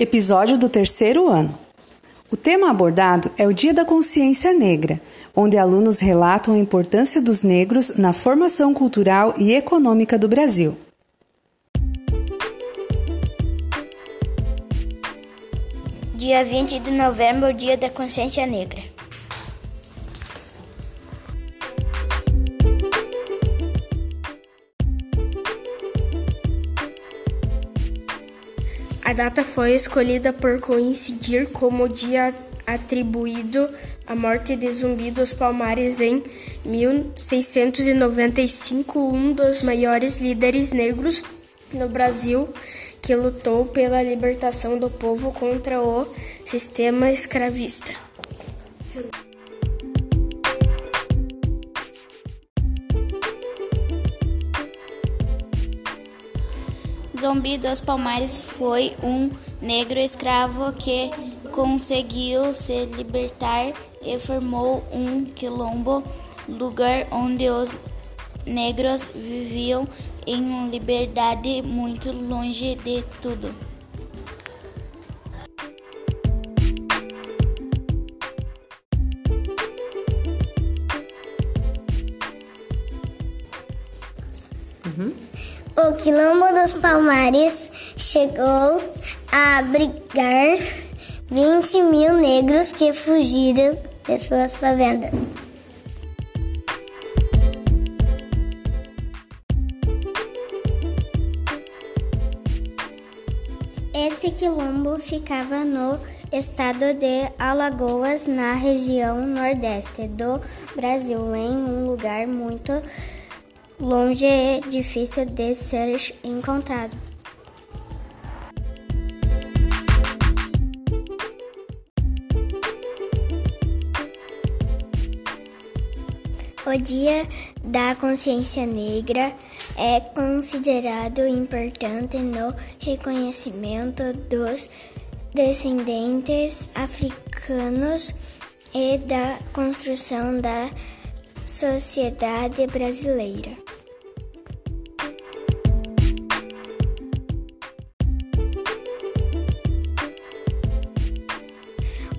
Episódio do terceiro ano. O tema abordado é o Dia da Consciência Negra, onde alunos relatam a importância dos negros na formação cultural e econômica do Brasil. Dia 20 de novembro, Dia da Consciência Negra. A data foi escolhida por coincidir como o dia atribuído à morte de Zumbi dos Palmares em 1695, um dos maiores líderes negros no Brasil que lutou pela libertação do povo contra o sistema escravista. Zumbi dos Palmares foi um negro escravo que conseguiu se libertar e formou um quilombo, lugar onde os negros viviam em liberdade muito longe de tudo. O Quilombo dos Palmares chegou a abrigar 20 mil negros que fugiram de suas fazendas. Esse quilombo ficava no estado de Alagoas, na região nordeste do Brasil, em um lugar muito longe e difícil de ser encontrado. O Dia da Consciência Negra é considerado importante no reconhecimento dos descendentes africanos e da construção da sociedade brasileira.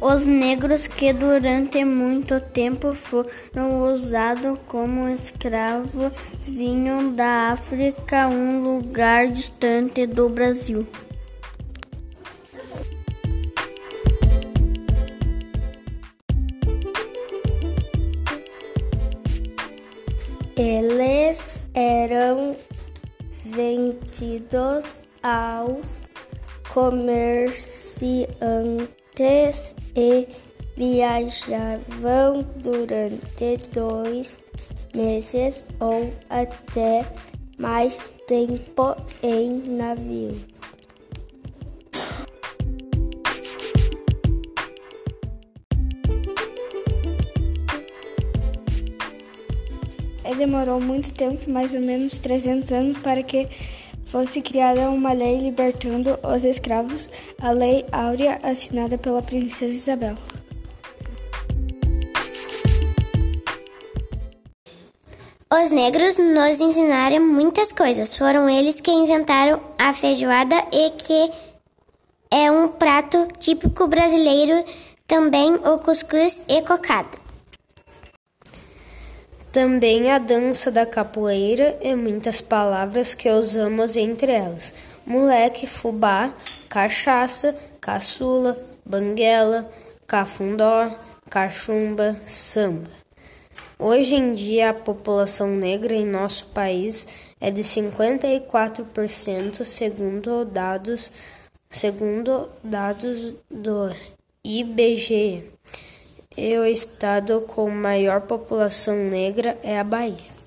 Os negros que durante muito tempo foram usados como escravos vinham da África, um lugar distante do Brasil. Eles eram vendidos aos comerciantes e viajavam durante dois meses ou até mais tempo em navios. E demorou muito tempo, mais ou menos 300 anos, para que fosse criada uma lei libertando os escravos, a Lei Áurea, assinada pela Princesa Isabel. Os negros nos ensinaram muitas coisas. Foram eles que inventaram a feijoada e que é um prato típico brasileiro, também o cuscuz e cocada. Também a dança da capoeira e muitas palavras que usamos entre elas: moleque, fubá, cachaça, caçula, banguela, cafundó, cachumba, samba. Hoje em dia, a população negra em nosso país é de 54%, segundo dados, segundo dados do IBGE. E o estado com maior população negra é a Bahia.